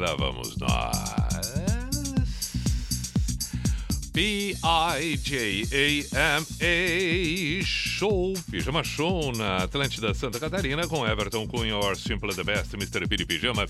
Lá vamos nós. P-I-J-A-M-A Show, Pijama Show na Atlântida Santa Catarina com Everton Cunha, or Simple the Best, Mr. Piri Pijama.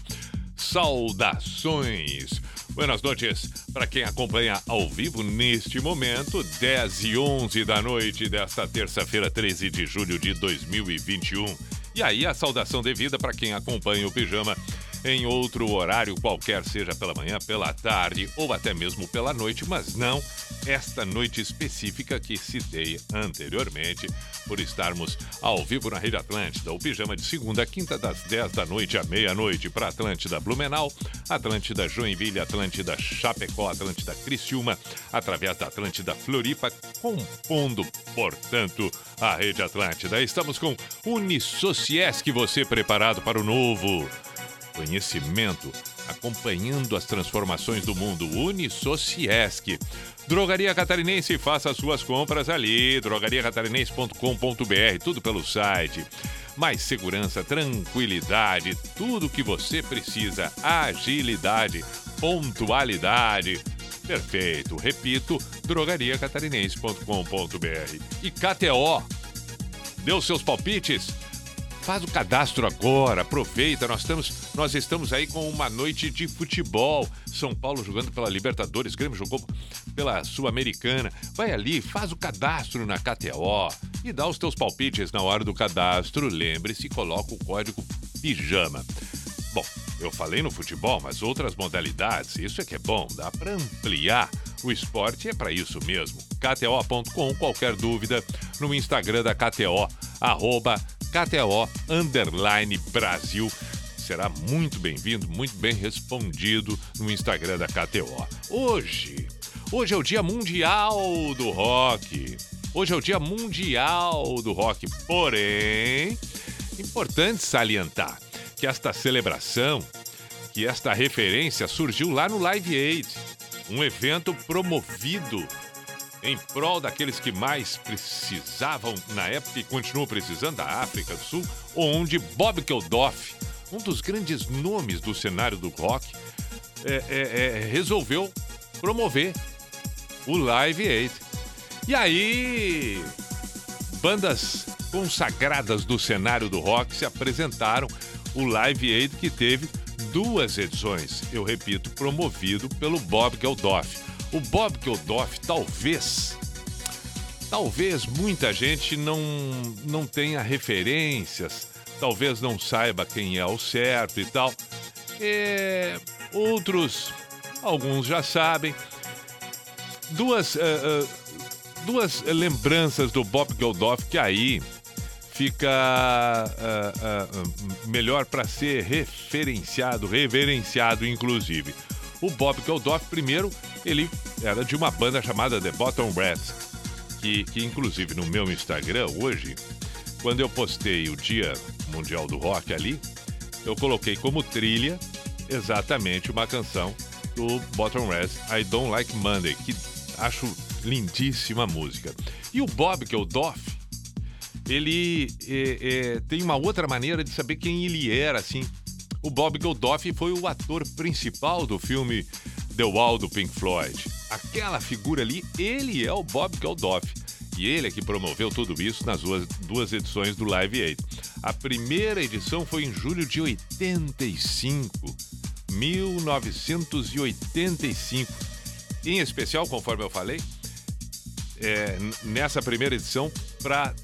Saudações! Buenas noites para quem acompanha ao vivo neste momento, 10 e 11 da noite desta terça-feira, 13 de julho de 2021. E aí, a saudação devida para quem acompanha o Pijama em outro horário qualquer, seja pela manhã, pela tarde ou até mesmo pela noite, mas não esta noite específica que citei anteriormente, por estarmos ao vivo na Rede Atlântida. O pijama de segunda a quinta, das 10 da noite à meia-noite, para Atlântida Blumenau, Atlântida Joinville, Atlântida Chapecó, Atlântida Criciúma, através da Atlântida Floripa, compondo, portanto, a Rede Atlântida. Estamos com Unisociesc, você preparado para o novo conhecimento, acompanhando as transformações do mundo. Unisociesc. Drogaria Catarinense, faça suas compras ali, drogariacatarinense.com.br, tudo pelo site. Mais segurança, tranquilidade, tudo que você precisa, agilidade, pontualidade. Perfeito. Repito, drogariacatarinense.com.br. E KTO, deu seus palpites? Faz o cadastro agora, aproveita. Nós estamos, nós estamos aí com uma noite de futebol. São Paulo jogando pela Libertadores, Grêmio jogou pela Sul-Americana. Vai ali, faz o cadastro na KTO e dá os teus palpites na hora do cadastro. Lembre-se, coloca o código PIJAMA. Bom, eu falei no futebol, mas outras modalidades, isso é que é bom, dá para ampliar. O esporte é para isso mesmo. KTO.com, qualquer dúvida, no Instagram da KTO, arroba KTO Underline Brasil. Será muito bem-vindo, muito bem respondido no Instagram da KTO. Hoje, hoje é o Dia Mundial do Rock. Hoje é o Dia Mundial do Rock. Porém, importante salientar que esta celebração, que esta referência surgiu lá no Live Aid, um evento promovido em prol daqueles que mais precisavam na época e continuam precisando da África do Sul, onde Bob Geldof, um dos grandes nomes do cenário do rock, é, é, é, resolveu promover o Live Aid. E aí, bandas consagradas do cenário do rock se apresentaram. O Live Aid que teve duas edições, eu repito, promovido pelo Bob Geldof. O Bob Geldof talvez, talvez muita gente não, não tenha referências, talvez não saiba quem é o certo e tal. É, outros, alguns já sabem. Duas, uh, uh, duas lembranças do Bob Geldof que aí fica uh, melhor para ser referenciado, reverenciado, inclusive. O Bob Geldof, primeiro, ele era de uma banda chamada The Bottom Rats, que, que inclusive no meu Instagram hoje, quando eu postei o Dia Mundial do Rock ali, eu coloquei como trilha exatamente uma canção do Bottom Rats, I Don't Like Monday, que acho lindíssima música. E o Bob Geldof, ele é, é, tem uma outra maneira de saber quem ele era, assim. O Bob Geldof foi o ator principal do filme The Wall do Pink Floyd. Aquela figura ali, ele é o Bob Geldof. E ele é que promoveu tudo isso nas duas, duas edições do Live Aid. A primeira edição foi em julho de 85. 1985. Em especial, conforme eu falei, é, nessa primeira edição, para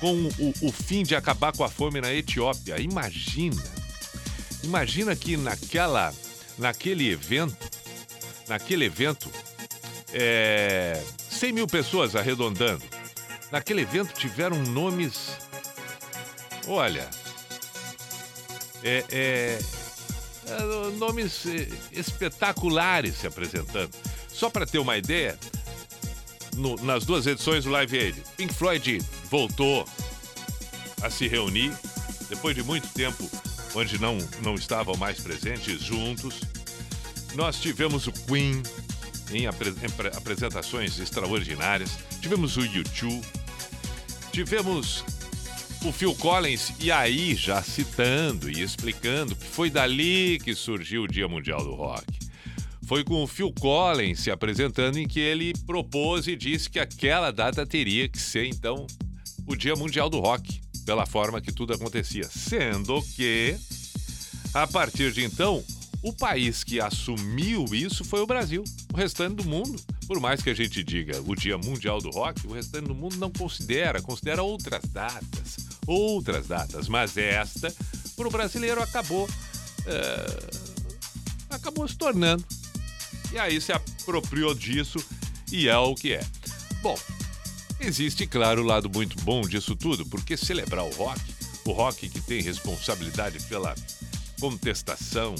com o, o fim de acabar com a fome na Etiópia. Imagina! Imagina que naquela naquele evento, naquele evento, é, 100 mil pessoas arredondando. Naquele evento tiveram nomes Olha, é, é, é, nomes é, espetaculares se apresentando. Só para ter uma ideia, no, nas duas edições do Live Aid, Pink Floyd voltou a se reunir depois de muito tempo onde não, não estavam mais presentes juntos. Nós tivemos o Queen em, apre, em apresentações extraordinárias, tivemos o YouTube, tivemos o Phil Collins, e aí já citando e explicando que foi dali que surgiu o Dia Mundial do Rock. Foi com o Phil Collins se apresentando em que ele propôs e disse que aquela data teria que ser, então, o Dia Mundial do Rock, pela forma que tudo acontecia. Sendo que, a partir de então, o país que assumiu isso foi o Brasil. O restante do mundo, por mais que a gente diga o Dia Mundial do Rock, o restante do mundo não considera, considera outras datas outras datas, mas esta, para o brasileiro, acabou. É, acabou se tornando. E aí se apropriou disso e é o que é. Bom, existe, claro, o lado muito bom disso tudo, porque celebrar o rock, o rock que tem responsabilidade pela contestação,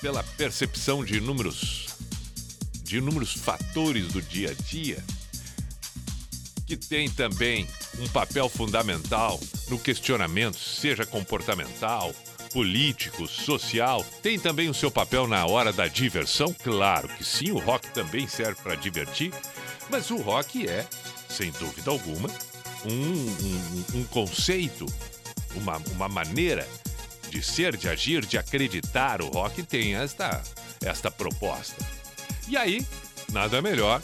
pela percepção de inúmeros, de inúmeros fatores do dia a dia, que tem também um papel fundamental no questionamento, seja comportamental, político, social. Tem também o seu papel na hora da diversão? Claro que sim, o rock também serve para divertir, mas o rock é, sem dúvida alguma, um, um, um conceito, uma, uma maneira de ser, de agir, de acreditar. O rock tem esta, esta proposta. E aí, nada melhor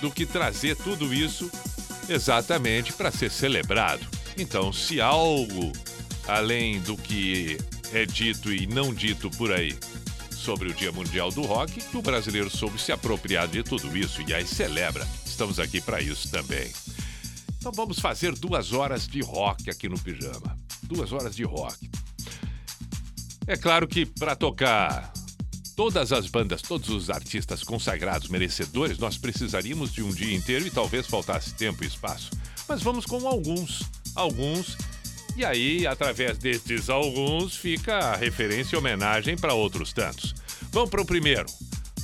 do que trazer tudo isso exatamente para ser celebrado. Então, se algo além do que é dito e não dito por aí sobre o Dia Mundial do Rock, que o brasileiro soube se apropriar de tudo isso e aí celebra. Estamos aqui para isso também. Então vamos fazer duas horas de rock aqui no Pijama. Duas horas de rock. É claro que para tocar todas as bandas, todos os artistas consagrados, merecedores, nós precisaríamos de um dia inteiro e talvez faltasse tempo e espaço. Mas vamos com alguns. Alguns. E aí, através destes alguns, fica a referência e homenagem para outros tantos. Vamos para o primeiro.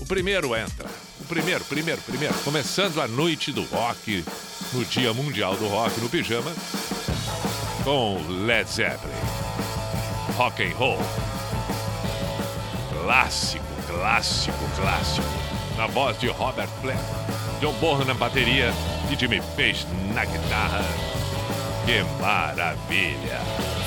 O primeiro entra. O primeiro, primeiro, primeiro. Começando a noite do rock, no Dia Mundial do Rock no Pijama, com Led Zeppelin. Rock and Roll clássico, clássico, clássico. Na voz de Robert Plant, John Bonham na bateria e Jimmy Page na guitarra. Que maravilha!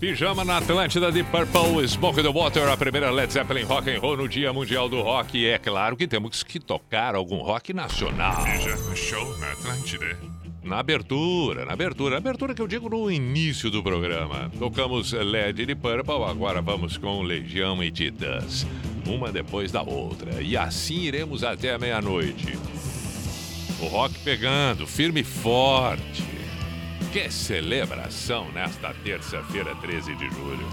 Pijama na Atlântida de Purple, Smoke the Water, a primeira Led Zeppelin Rock and Roll no Dia Mundial do Rock. E é claro que temos que tocar algum rock nacional. Pijama Show na Atlântida. Na abertura, na abertura, na abertura que eu digo no início do programa. Tocamos LED de Purple, agora vamos com Legião e Titãs. Uma depois da outra. E assim iremos até a meia-noite. O rock pegando, firme e forte. Que celebração nesta terça-feira, 13 de julho.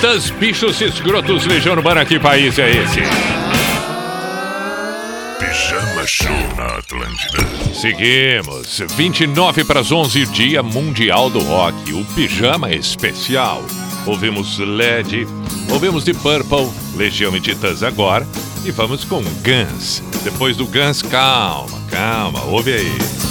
Titãs, bichos escrotos, Legião Urbana, que país é esse? Pijama Show na Atlântida. Seguimos. 29 para as 11, Dia Mundial do Rock. O Pijama Especial. Ouvimos LED, ouvimos The Purple, Legião e Titãs agora. E vamos com Guns. Depois do Guns, calma, calma, ouve aí.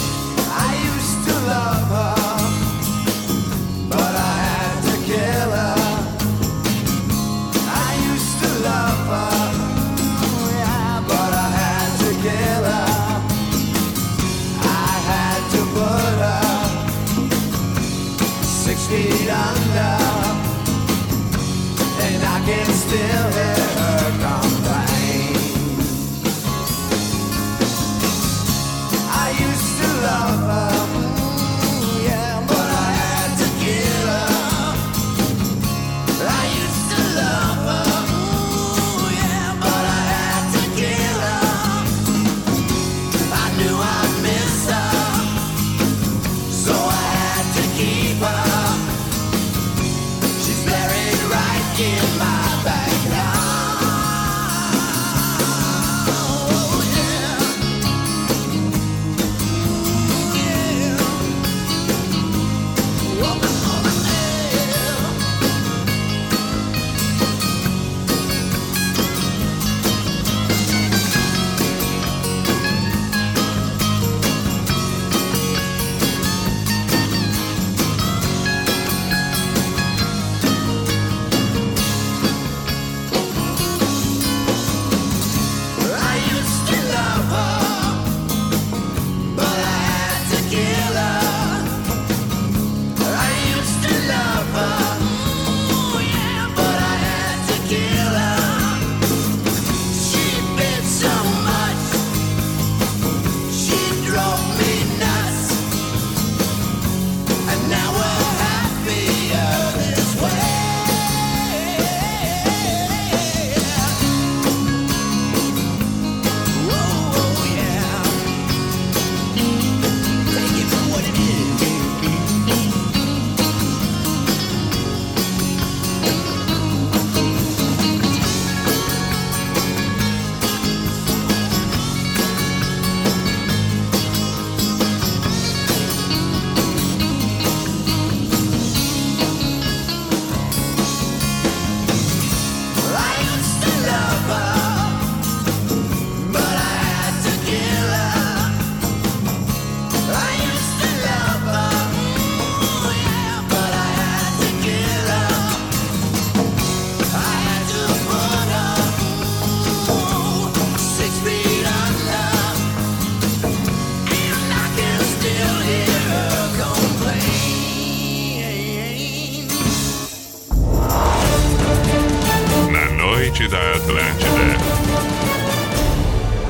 Noite da Atlântida.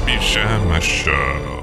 Pijama Show.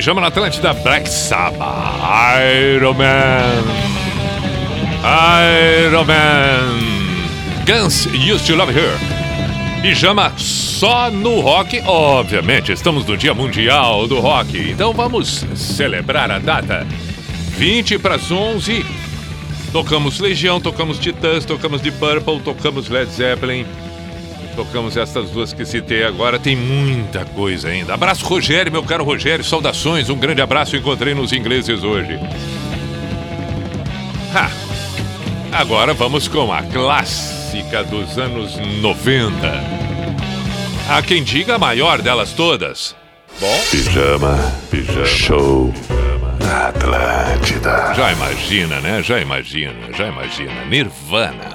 Pijama na Atlântida Black Sabbath. Iron Man. Iron Man. Guns Used to Love Her. Pijama só no rock, obviamente. Estamos no Dia Mundial do Rock. Então vamos celebrar a data. 20 para as 11. Tocamos Legião, tocamos Titãs, tocamos Deep Purple, tocamos Led Zeppelin. Tocamos essas duas que citei agora, tem muita coisa ainda. Abraço, Rogério, meu caro Rogério, saudações, um grande abraço, encontrei nos ingleses hoje. Ha. Agora vamos com a clássica dos anos 90. Há quem diga a maior delas todas. Bom, Pijama, pijama, show na Atlântida. já imagina, né? Já imagina, já imagina. Nirvana.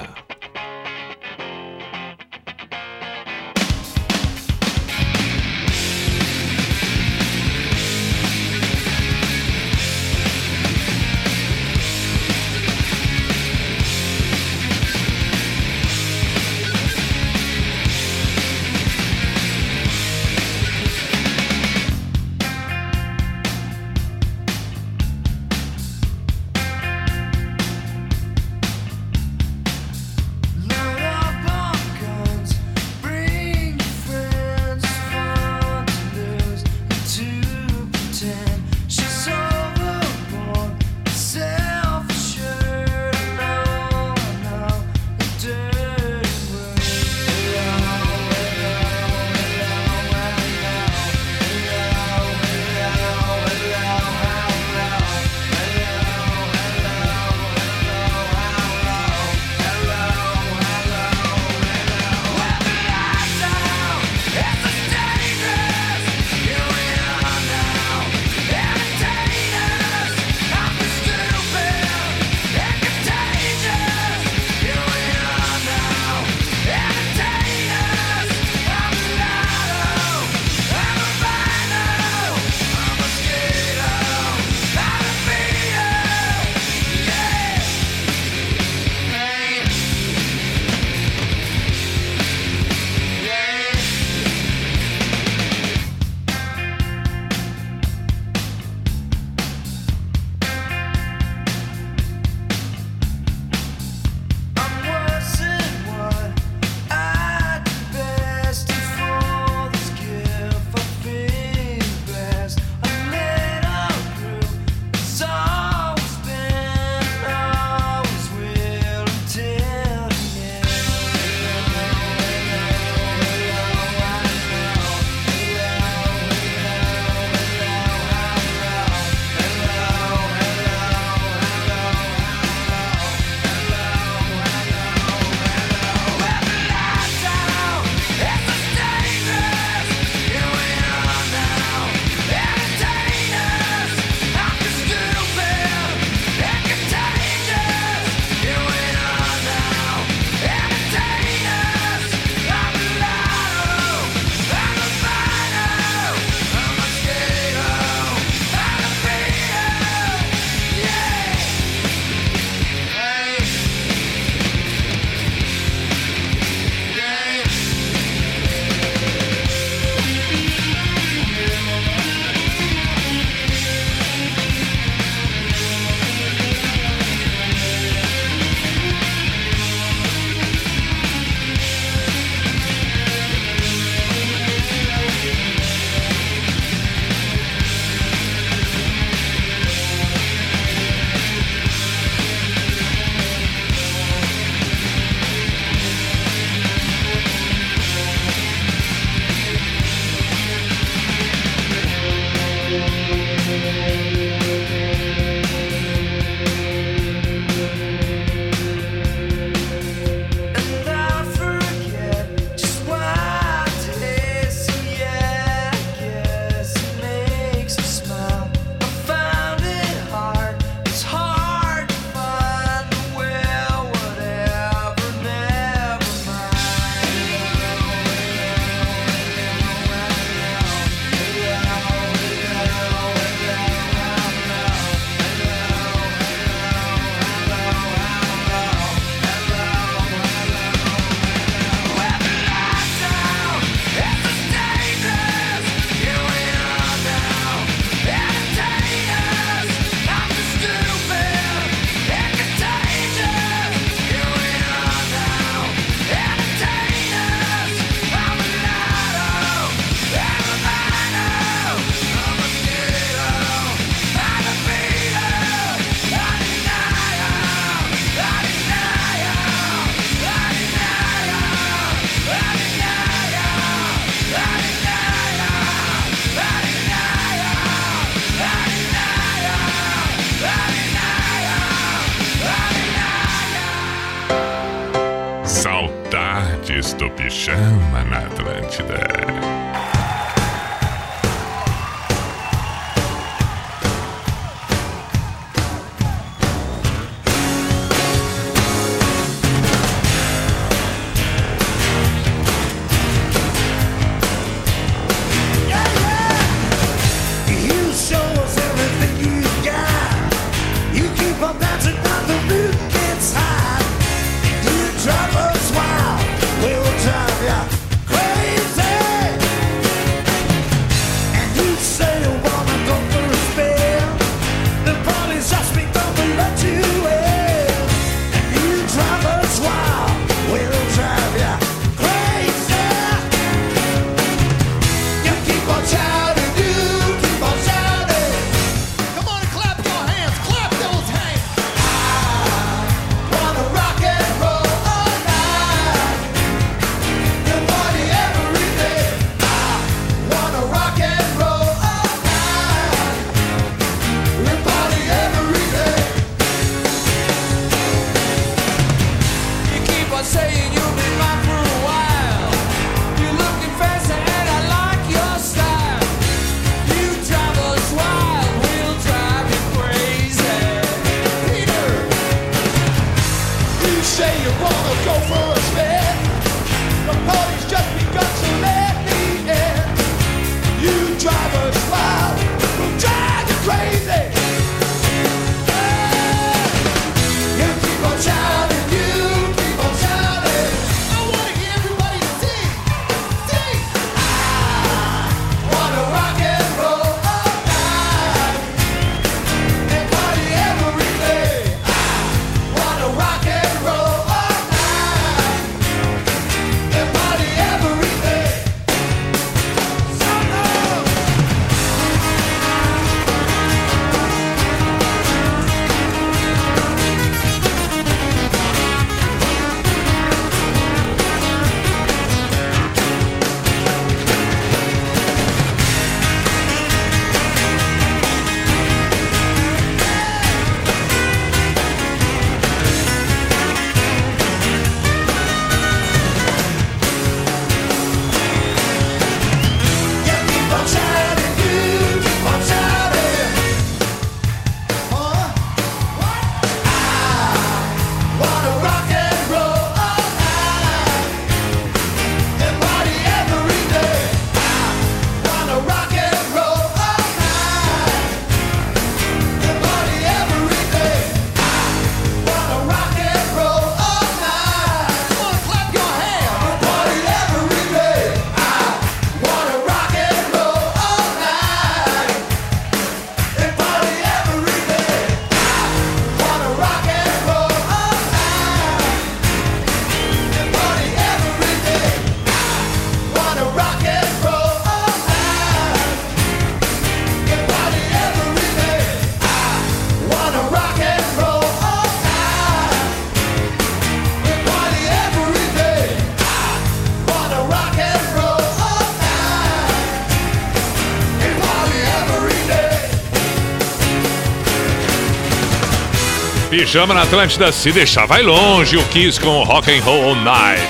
Chama na Atlântida se deixar vai longe o Kiss com o Rock and Roll All Night.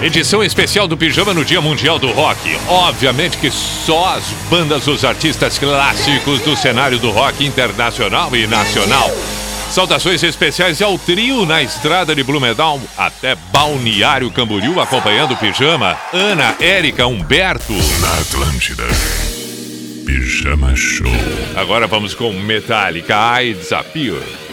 Edição especial do Pijama no Dia Mundial do Rock. Obviamente que só as bandas os artistas clássicos do cenário do rock internacional e nacional. Saudações especiais ao trio na estrada de Blumenau até Balneário Camboriú acompanhando o Pijama. Ana, Érica, Humberto. Na Atlântida. Pijama Show. Agora vamos com Metallica I Disappear.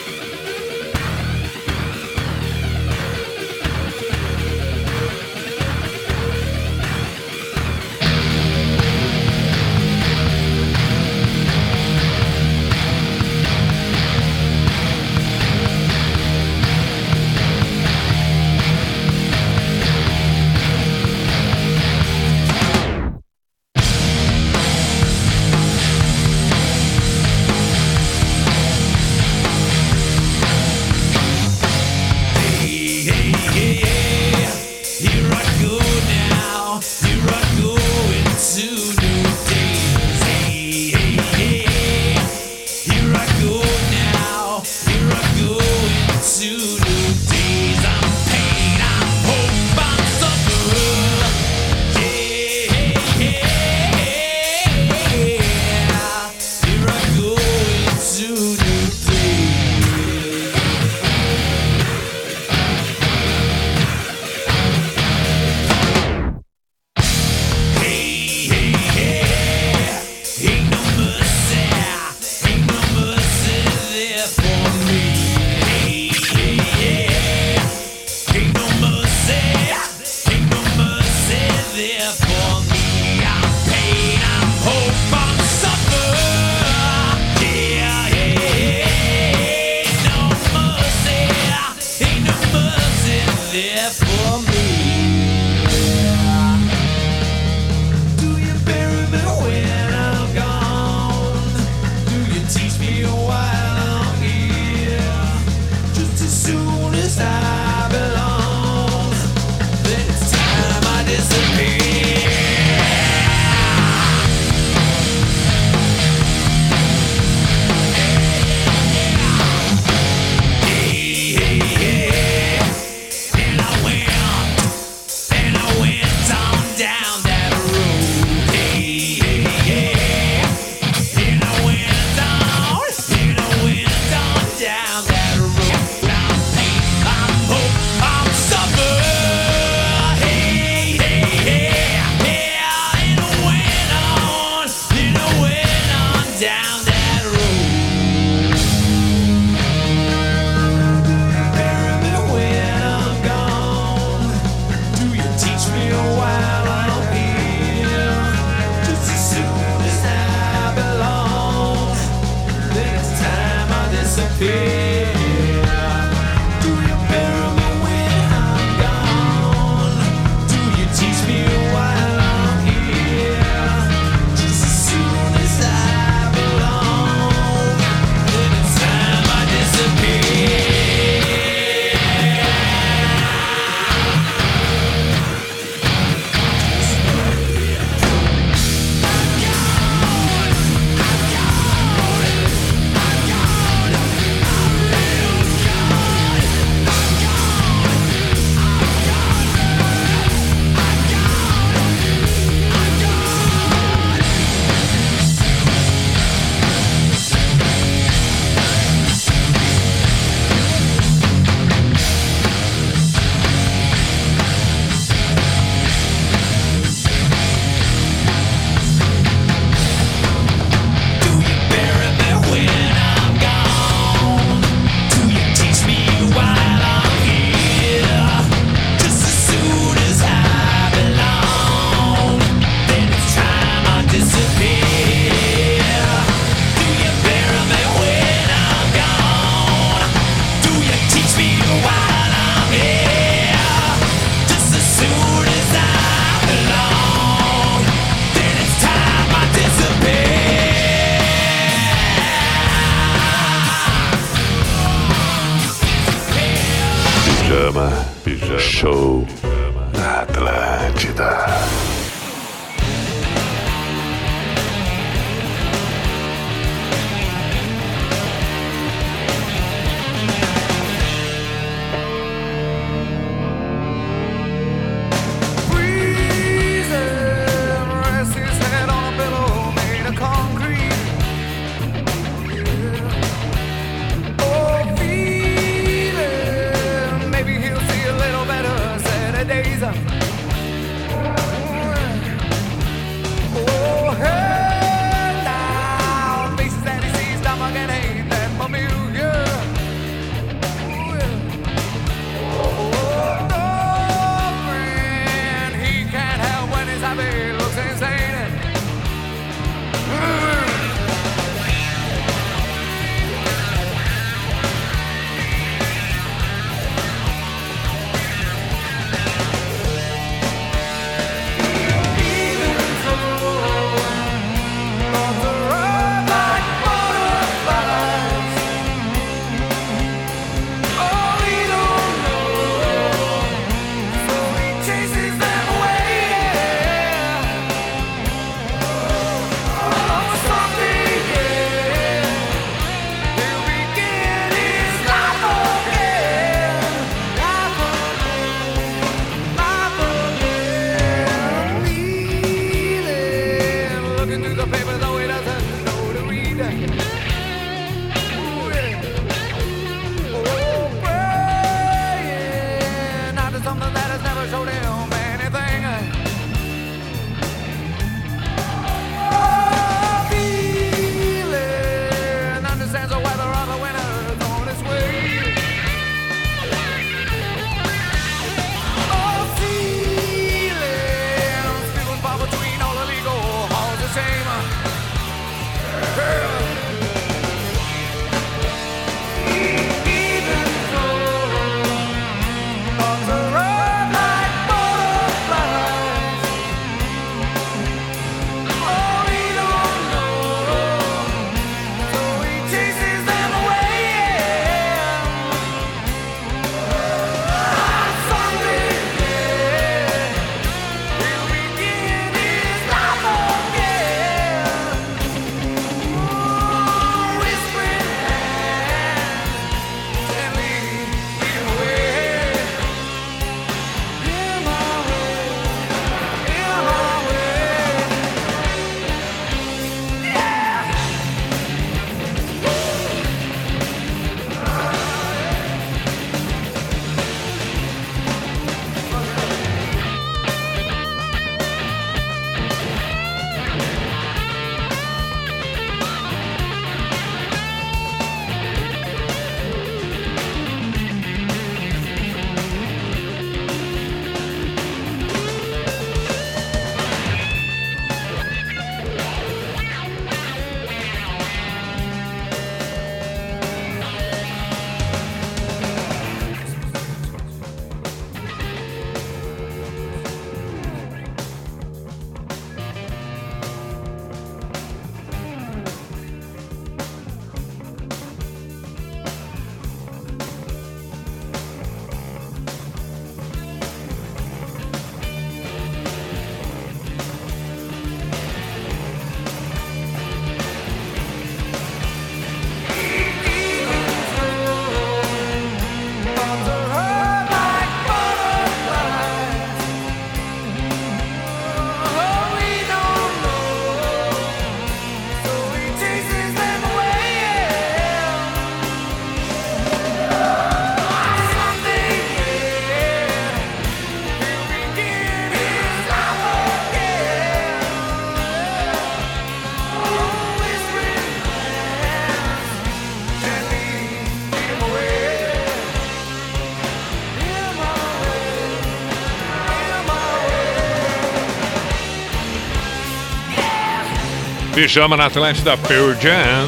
Pijama na Atlântida, Pearl Jam,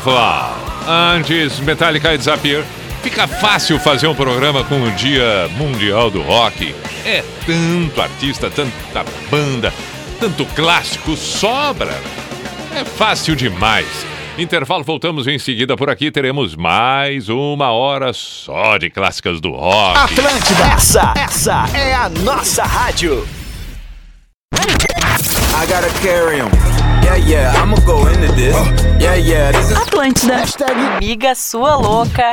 Fly. Antes, Metallica e Disappear. Fica fácil fazer um programa com o Dia Mundial do Rock. É tanto artista, tanta banda, tanto clássico, sobra. É fácil demais. Intervalo, voltamos em seguida por aqui. Teremos mais uma hora só de clássicas do rock. Atlântida, essa, essa é a nossa rádio. Gotta carry him. Yeah, yeah, I'ma go into this. Yeah, yeah, this is. Atlântida. Amiga sua louca.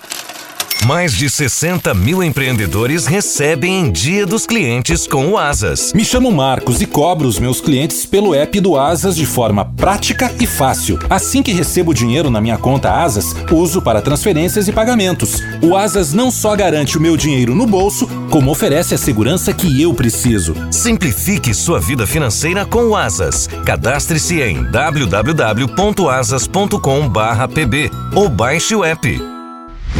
Mais de 60 mil empreendedores recebem em Dia dos Clientes com o Asas. Me chamo Marcos e cobro os meus clientes pelo app do Asas de forma prática e fácil. Assim que recebo dinheiro na minha conta Asas, uso para transferências e pagamentos. O Asas não só garante o meu dinheiro no bolso, como oferece a segurança que eu preciso. Simplifique sua vida financeira com o Asas. Cadastre-se em www.asas.com/pb ou baixe o app.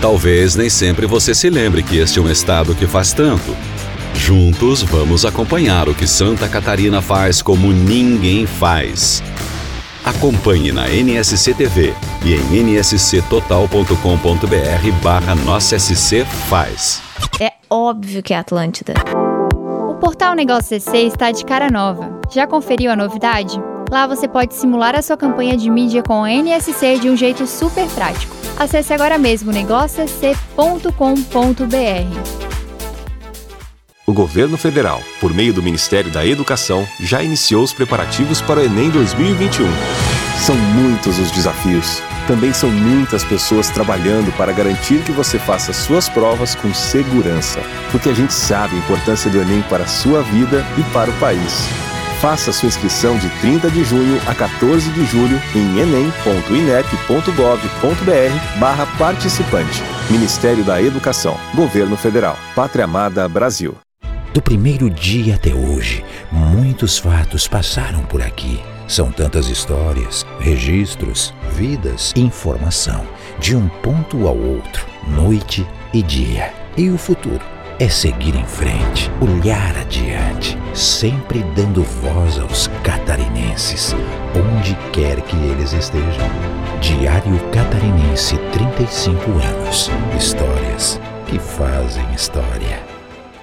Talvez nem sempre você se lembre que este é um estado que faz tanto. Juntos vamos acompanhar o que Santa Catarina faz como ninguém faz. Acompanhe na NSC TV e em nsctotal.com.br barra Nossa SC faz. É óbvio que é Atlântida. O portal Negócio CC está de cara nova. Já conferiu a novidade? Lá você pode simular a sua campanha de mídia com a NSC de um jeito super prático. Acesse agora mesmo negóciosc.com.br. O governo federal, por meio do Ministério da Educação, já iniciou os preparativos para o Enem 2021. São muitos os desafios. Também são muitas pessoas trabalhando para garantir que você faça suas provas com segurança, porque a gente sabe a importância do Enem para a sua vida e para o país. Faça sua inscrição de 30 de junho a 14 de julho em enem.inep.gov.br barra participante. Ministério da Educação. Governo Federal. Pátria Amada Brasil. Do primeiro dia até hoje, muitos fatos passaram por aqui. São tantas histórias, registros, vidas, informação, de um ponto ao outro, noite e dia. E o futuro é seguir em frente, olhar adiante, sempre dando voz aos catarinenses, onde quer que eles estejam. Diário Catarinense 35 anos. Histórias que fazem história.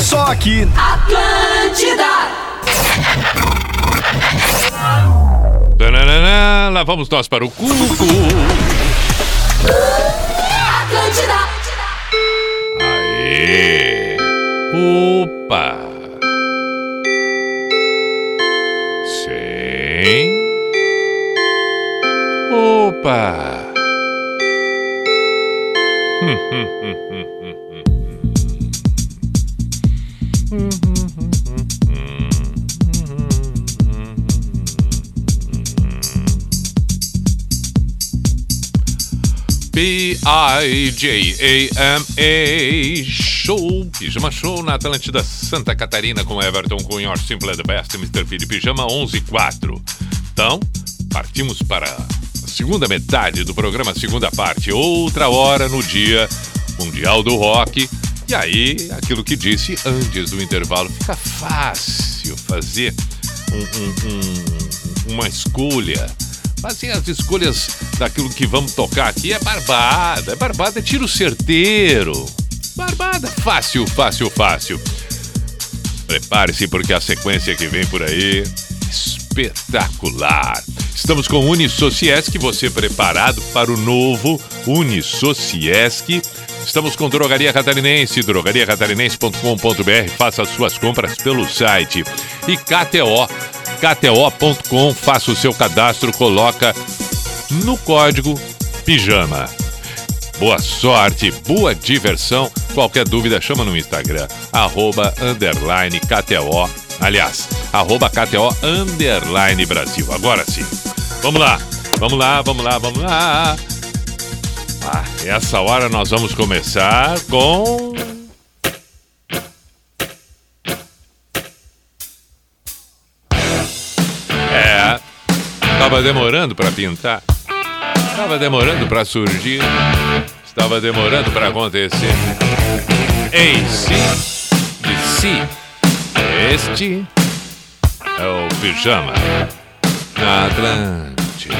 Só aqui. Atlântida! Tananana, lá vamos nós para o Cuco. Atlântida! Aê! Opa! Sim. Opa! Hum, hum, hum, P-I-J-A-M-A Show, Pijama Show na Atlântida Santa Catarina com Everton Cunha, Simple the Best, Mr. P de Pijama 11 4. Então, Partimos para a segunda metade do programa, segunda parte. Outra hora no dia Mundial do Rock. E aí, aquilo que disse antes do intervalo, fica fácil fazer um- um- um- uma escolha. Fazer as escolhas daquilo que vamos tocar aqui é barbada. É barbada, é tiro certeiro. Barbada, fácil, fácil, fácil. Prepare-se porque a sequência que vem por aí espetacular. Estamos com o Unisociesc, você preparado para o novo Unisociesc. Estamos com Drogaria Catarinense, drogariacatarinense.com.br. Faça as suas compras pelo site. E KTO, kto.com, faça o seu cadastro, coloca no código PIJAMA. Boa sorte, boa diversão. Qualquer dúvida, chama no Instagram, arroba, underline, KTO. Aliás, arroba KTO, underline, Brasil. Agora sim. Vamos lá, vamos lá, vamos lá, vamos lá. Ah, essa hora nós vamos começar com... É, tava demorando para pintar. Estava demorando para surgir. Estava demorando para acontecer. Si, de si, este é o pijama na Atlântida.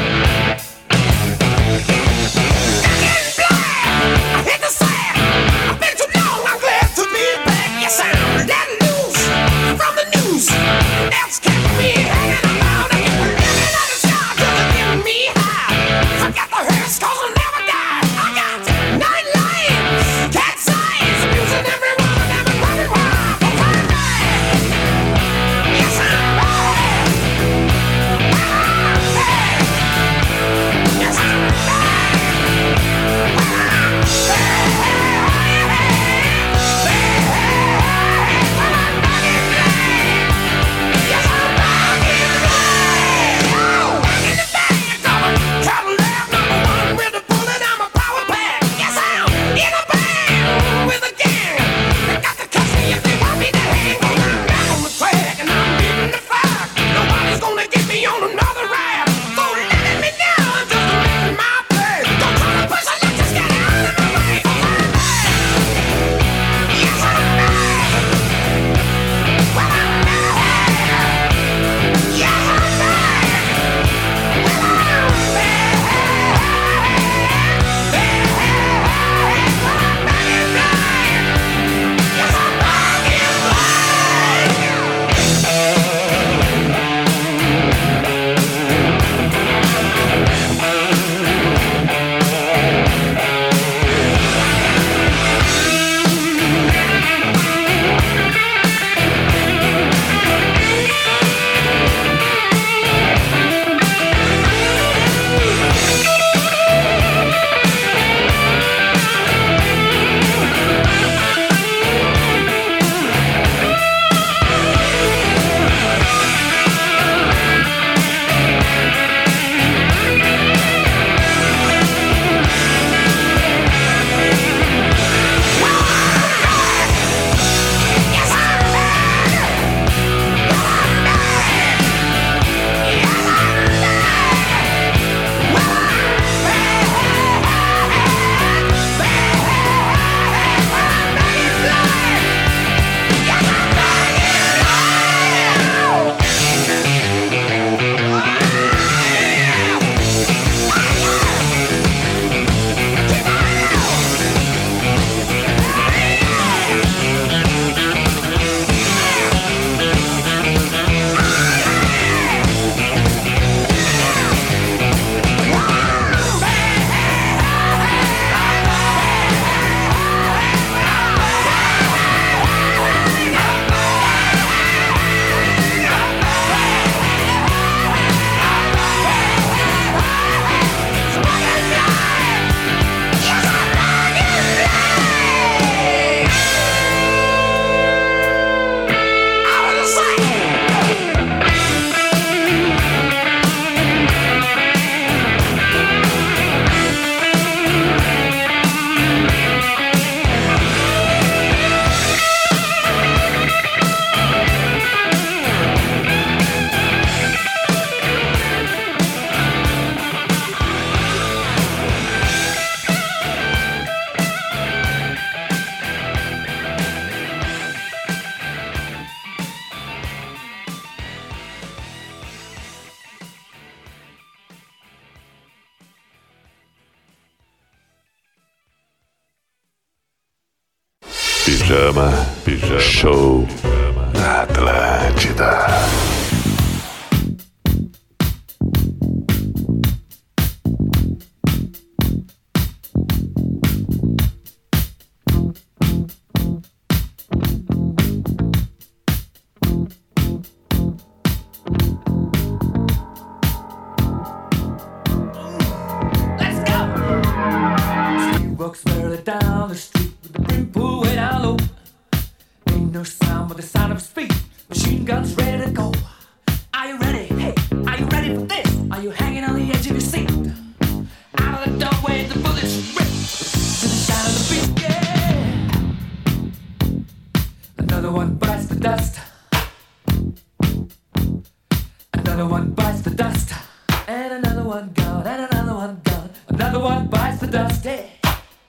another one bites the dust. Hey,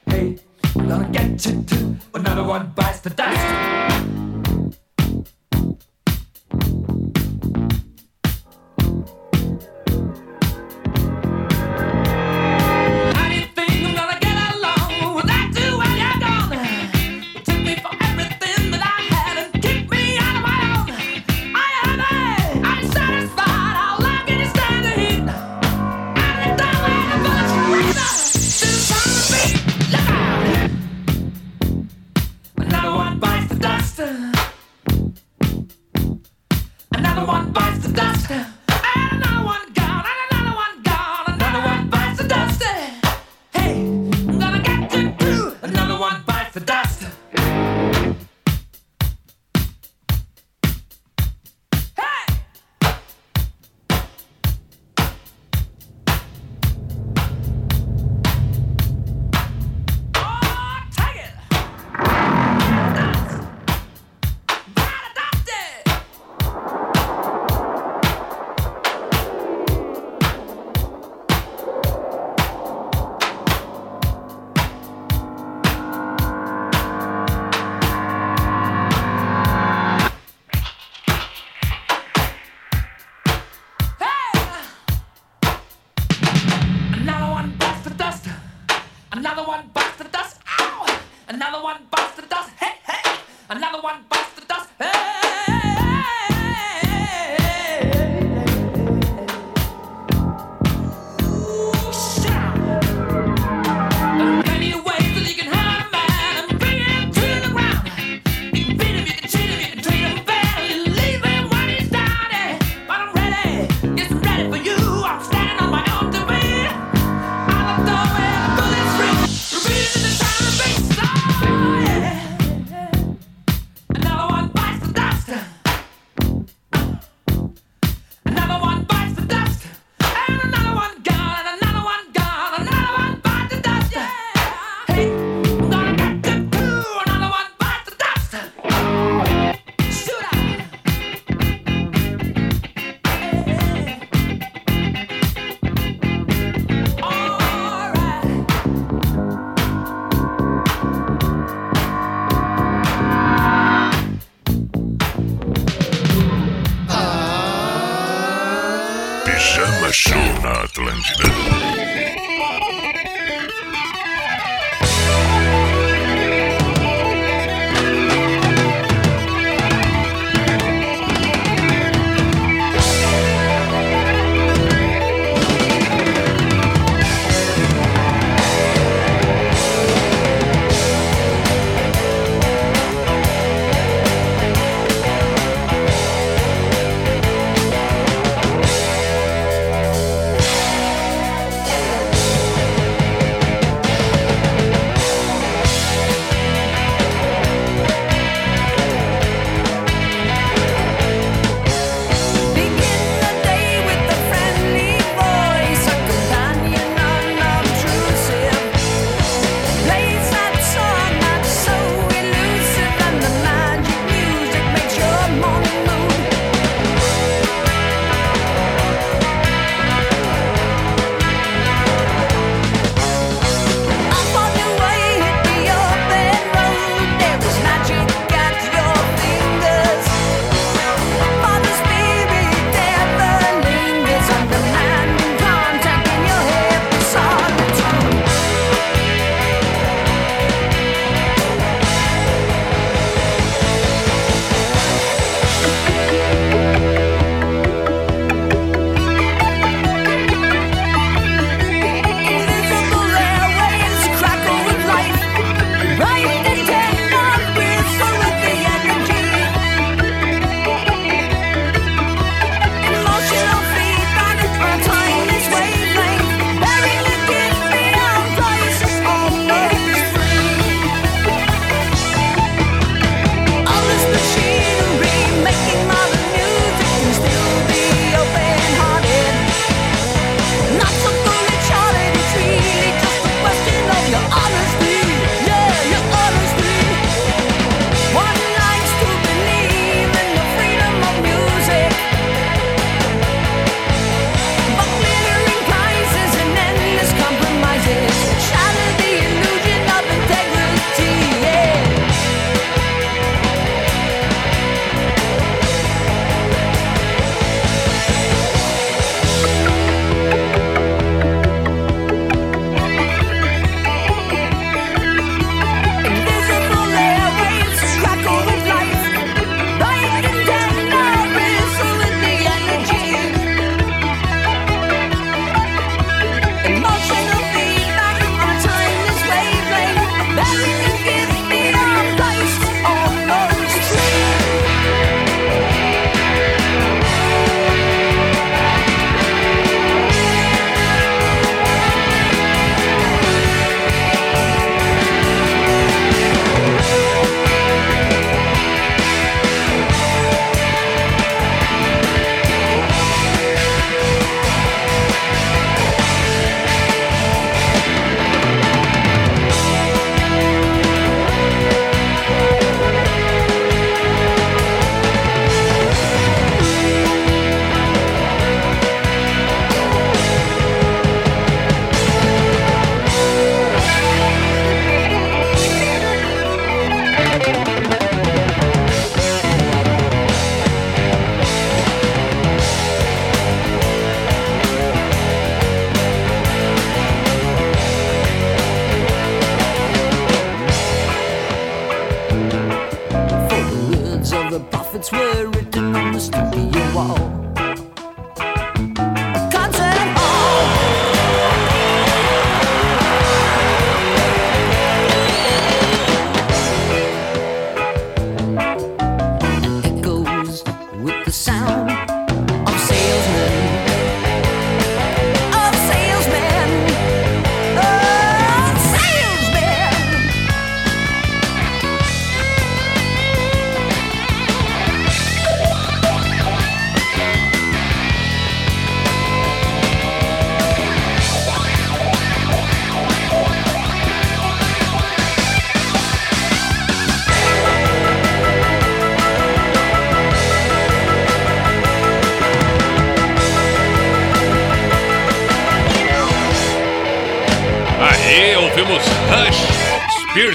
hey, I'm gonna get you too. Another one bites the dust.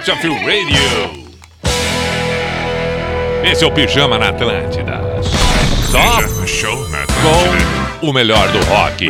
Battlefield Radio. Esse é o Pijama na Atlântida. Só Show com o melhor do rock.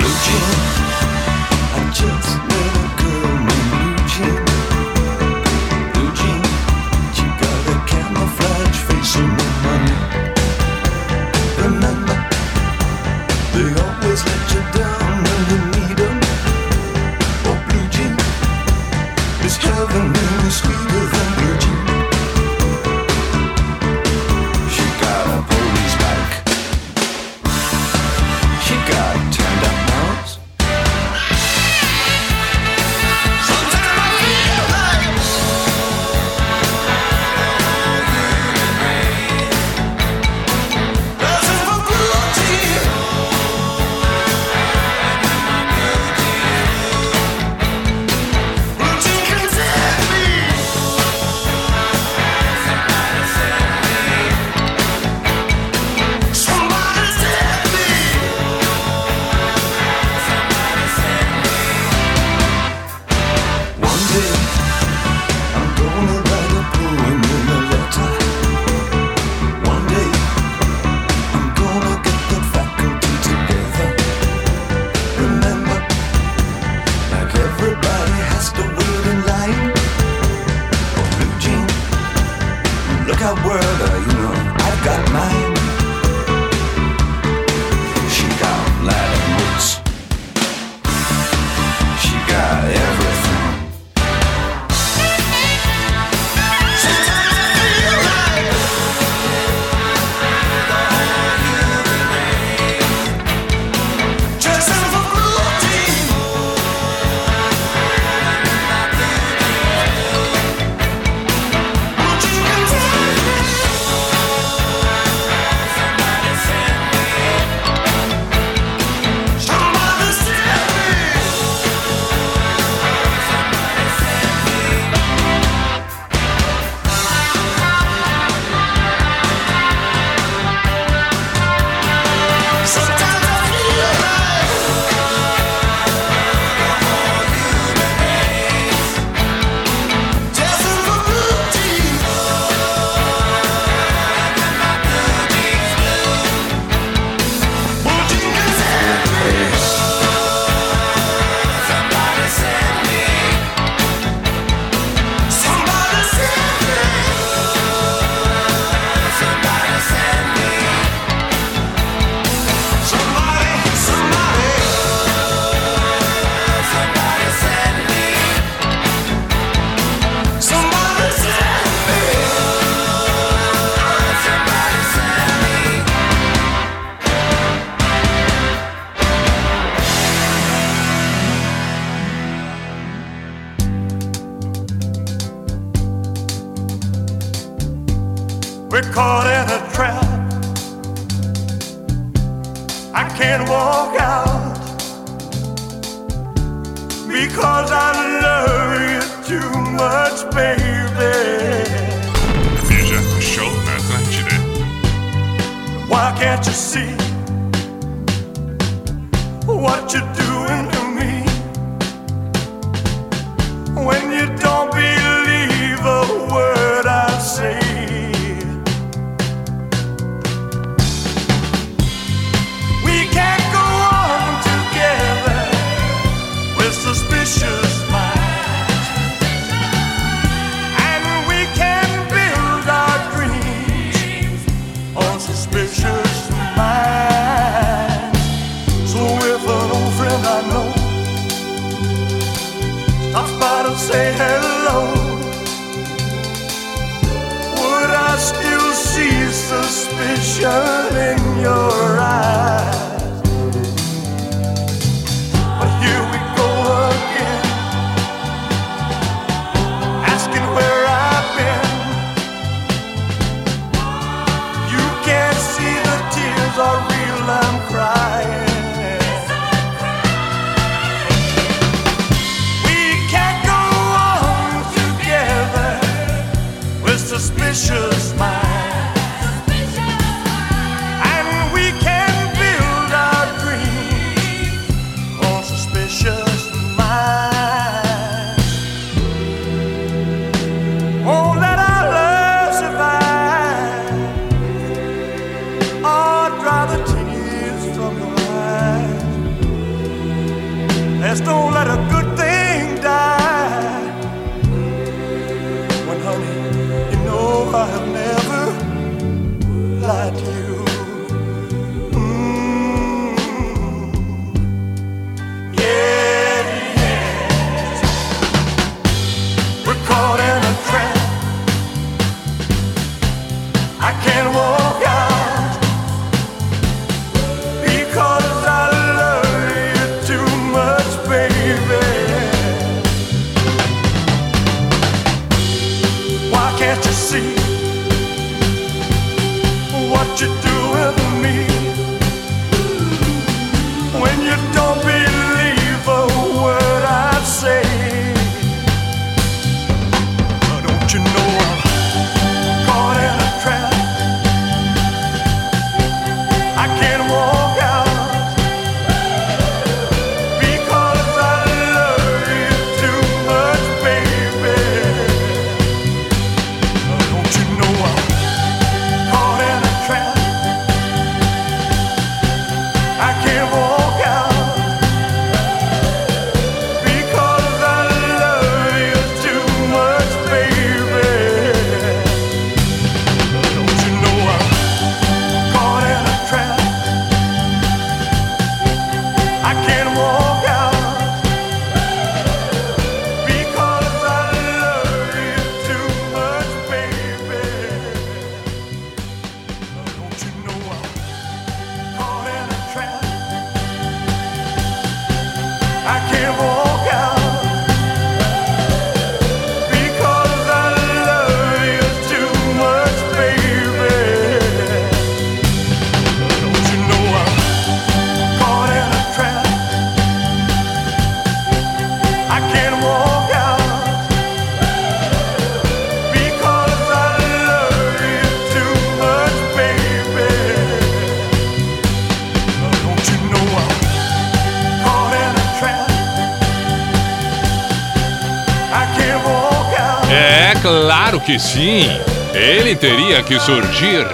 sim, ele teria que surgir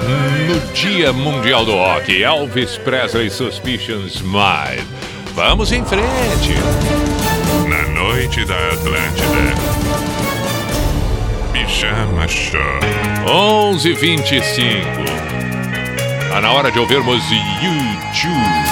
no Dia Mundial do Rock. Elvis Presley Suspicion Smile. Vamos em frente. Na noite da Atlântida. Pijama Show. 11:25. Está na hora de ouvirmos YouTube.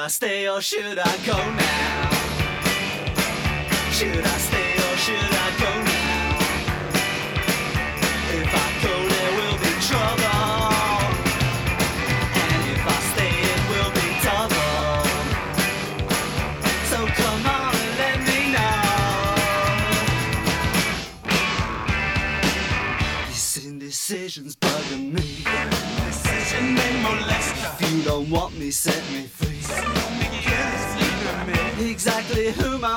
I stay or should I go now? Should I stay or should I go now? If I go, there will be trouble. And if I stay, it will be double. So come on and let me know. This indecision's bugging me. Decision and molester. If you don't want me, say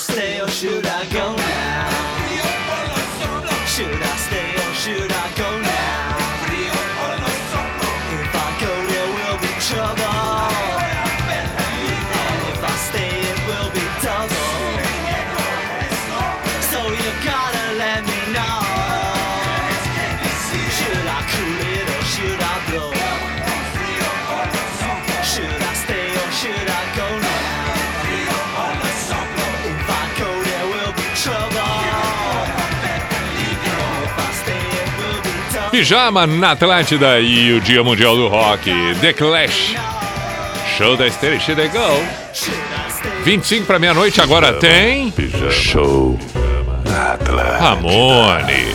stay or should I go now? Should I pijama na Atlântida e o Dia Mundial do Rock, The Clash. Show da Estrela Chegou. 25 para meia-noite agora pijama, tem. Pijama. Show. Atlântida. Ramone.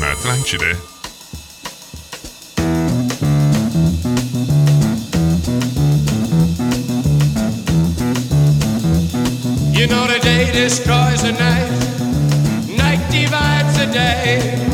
Na, tranqui. You know the day destroys the night, night divides the day.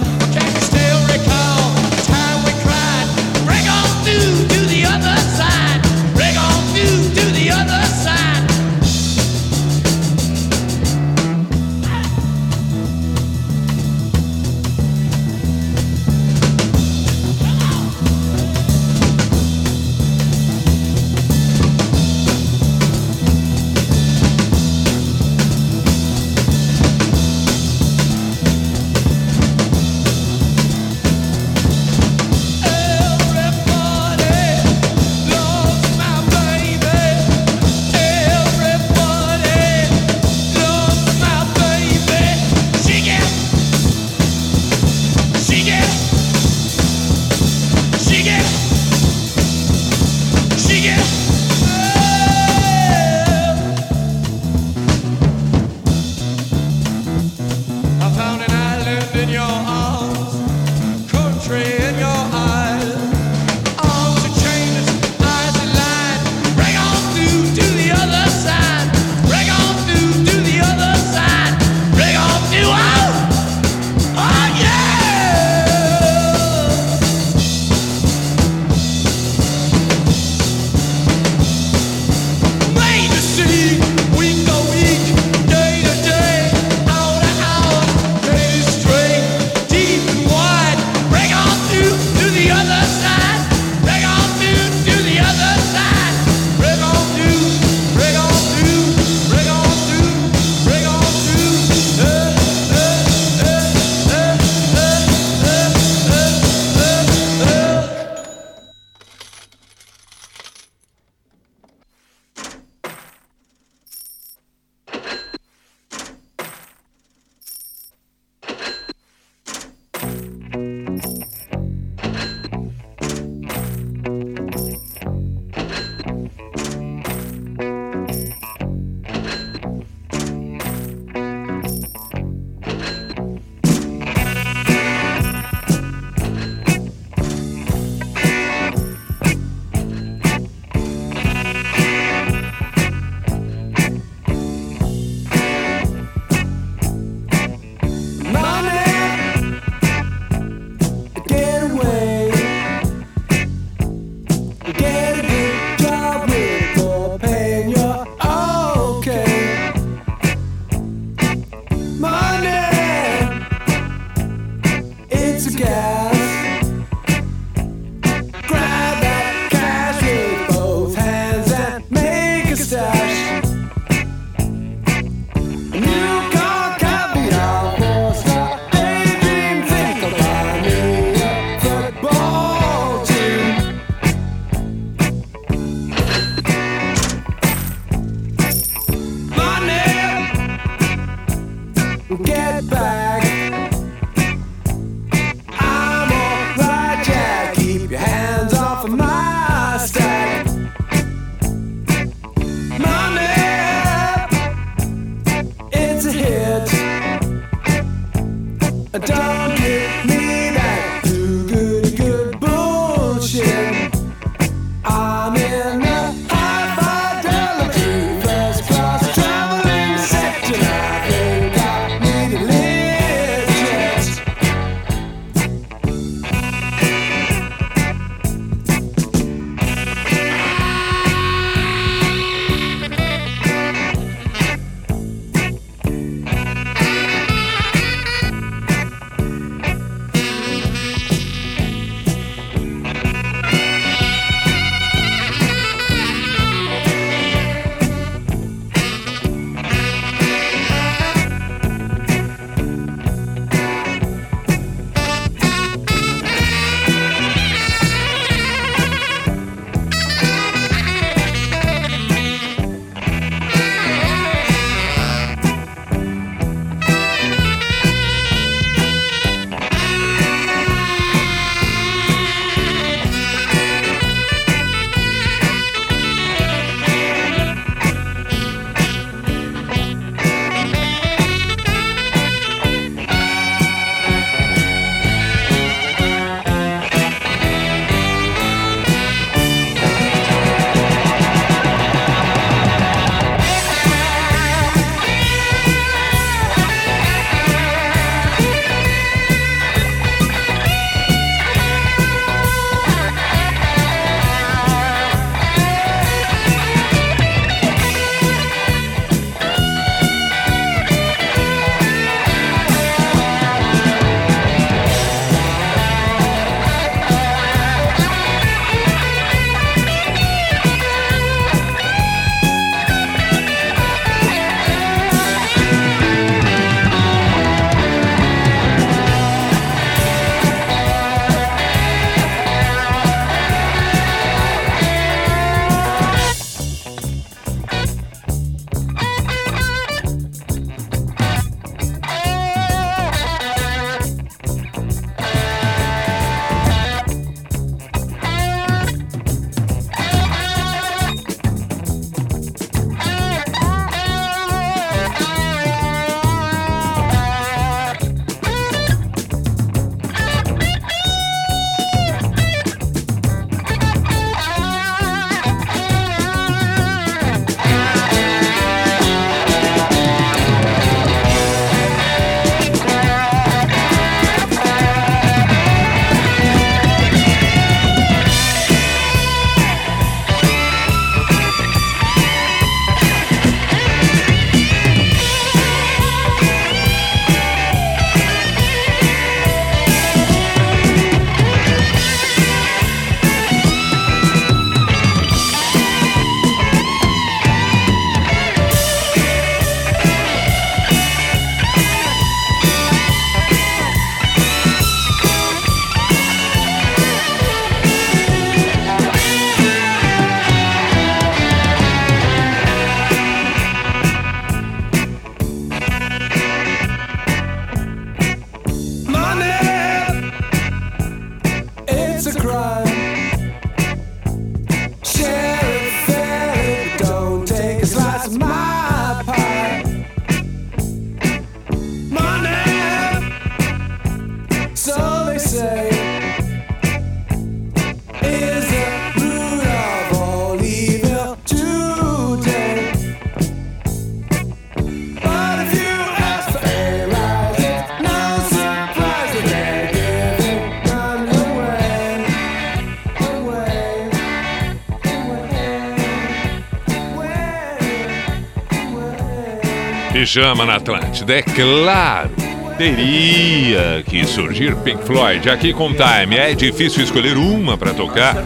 Pijama na Atlântida, é claro. Teria que surgir Pink Floyd aqui com Time. É difícil escolher uma para tocar.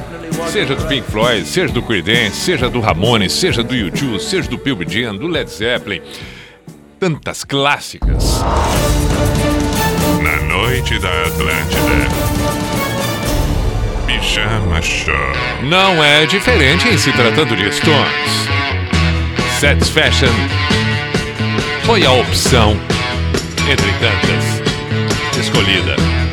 Seja do Pink Floyd, seja do Creedence, seja do Ramones, seja do U2, seja do Pure Jam, do Led Zeppelin. Tantas clássicas. Na noite da Atlântida. Pijama Show. Não é diferente em se tratando de Stones. Satisfaction foi a opção, entre tantas, escolhida.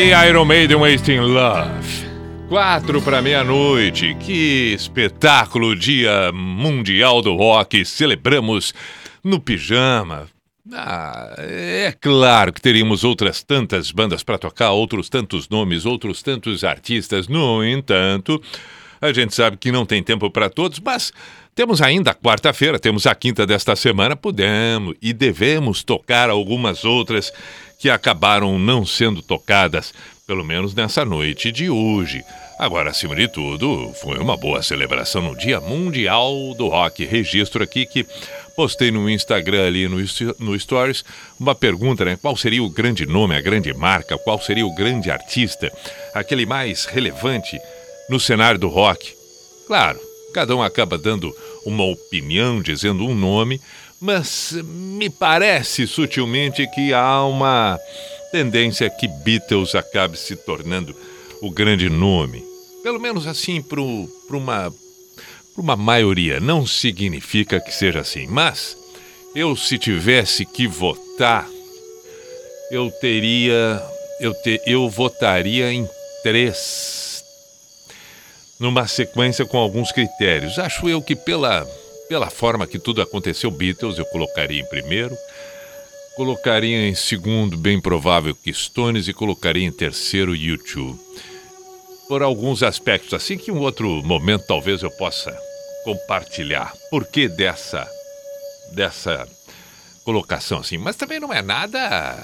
Aí, Iron Maiden Wasting Love. Quatro para meia-noite. Que espetáculo! Dia Mundial do Rock. Celebramos no pijama. Ah, é claro que teríamos outras tantas bandas para tocar, outros tantos nomes, outros tantos artistas. No entanto, a gente sabe que não tem tempo para todos, mas temos ainda a quarta-feira, temos a quinta desta semana, podemos e devemos tocar algumas outras que acabaram não sendo tocadas, pelo menos nessa noite de hoje. Agora, acima de tudo, foi uma boa celebração no Dia Mundial do Rock. Registro aqui que postei no Instagram ali no, no Stories uma pergunta, né? Qual seria o grande nome, a grande marca, qual seria o grande artista, aquele mais relevante no cenário do rock? Claro, cada um acaba dando uma opinião, dizendo um nome, mas me parece sutilmente que há uma tendência que Beatles acabe se tornando o grande nome. Pelo menos assim para uma, pra uma maioria. Não significa que seja assim, mas eu, se tivesse que votar, eu teria. Eu, te, eu votaria em três numa sequência com alguns critérios. Acho eu que pela, pela forma que tudo aconteceu, Beatles eu colocaria em primeiro, colocaria em segundo, bem provável, que Stones e colocaria em terceiro YouTube. Por alguns aspectos assim que em um outro momento talvez eu possa compartilhar. Por que dessa dessa colocação assim? Mas também não é nada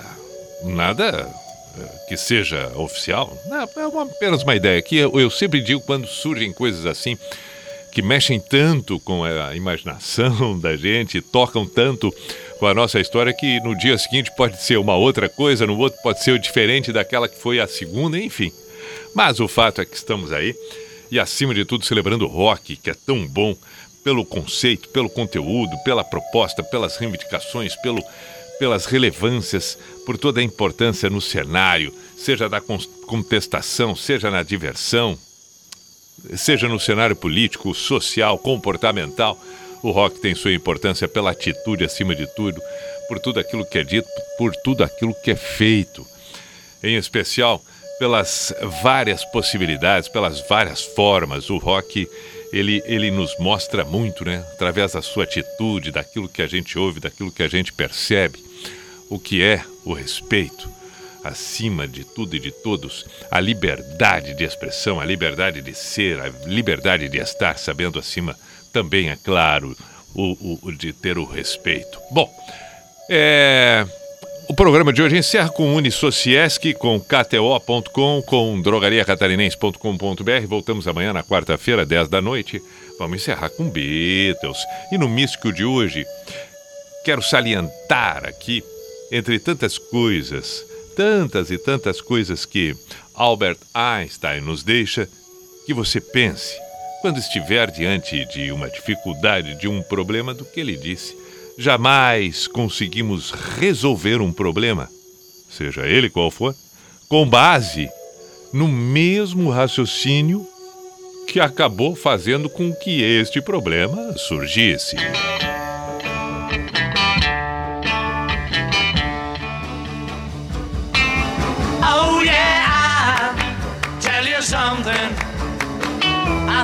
nada eh, que seja oficial. Não, é uma- apenas uma ideia que eu, eu sempre digo quando surgem coisas assim que mexem tanto com a imaginação da gente, tocam tanto com a nossa história que no dia seguinte pode ser uma outra coisa, no outro pode ser diferente daquela que foi a segunda, enfim. Mas o fato é que estamos aí e acima de tudo celebrando o rock, que é tão bom pelo conceito, pelo conteúdo, pela proposta, pelas reivindicações, pelo, pelas relevâncias, por toda a importância no cenário, seja da contestação, seja na diversão, seja no cenário político, social, comportamental, o rock tem sua importância pela atitude acima de tudo, por tudo aquilo que é dito, por tudo aquilo que é feito. Em especial pelas várias possibilidades, pelas várias formas. O rock, ele, ele nos mostra muito, né? Através da sua atitude, daquilo que a gente ouve, daquilo que a gente percebe, o que é o respeito acima de tudo e de todos, a liberdade de expressão, a liberdade de ser, a liberdade de estar, sabendo acima também, é claro, o, o- de ter o respeito. Bom, é, o programa de hoje encerra com Unisociesc, com KTO.com, com drogariacatarinense.com.br. Voltamos amanhã na quarta-feira, 10 da noite. Vamos encerrar com Beatles. E no místico de hoje, quero salientar aqui, entre tantas coisas, tantas e tantas coisas que Albert Einstein nos deixa, que você pense, quando estiver diante de uma dificuldade, de um problema, do que ele disse. Jamais conseguimos resolver um problema, seja ele qual for, com base no mesmo raciocínio que acabou fazendo com que este problema surgisse.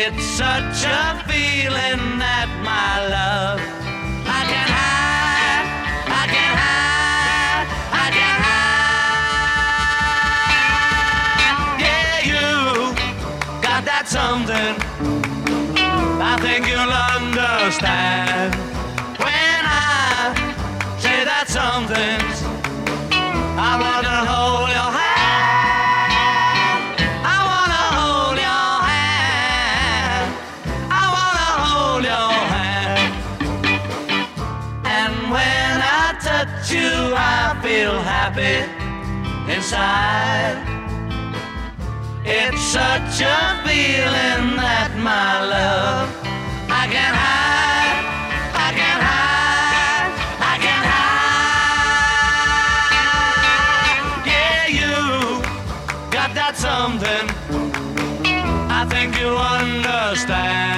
It's such a feeling that my love I can hide, I can hide, I can hide. Yeah, you got that something. I think you'll understand when I say that something. And happy inside. It's such a feeling that my love I can hide, I can hide, I can hide. Yeah, you got that something. I think you understand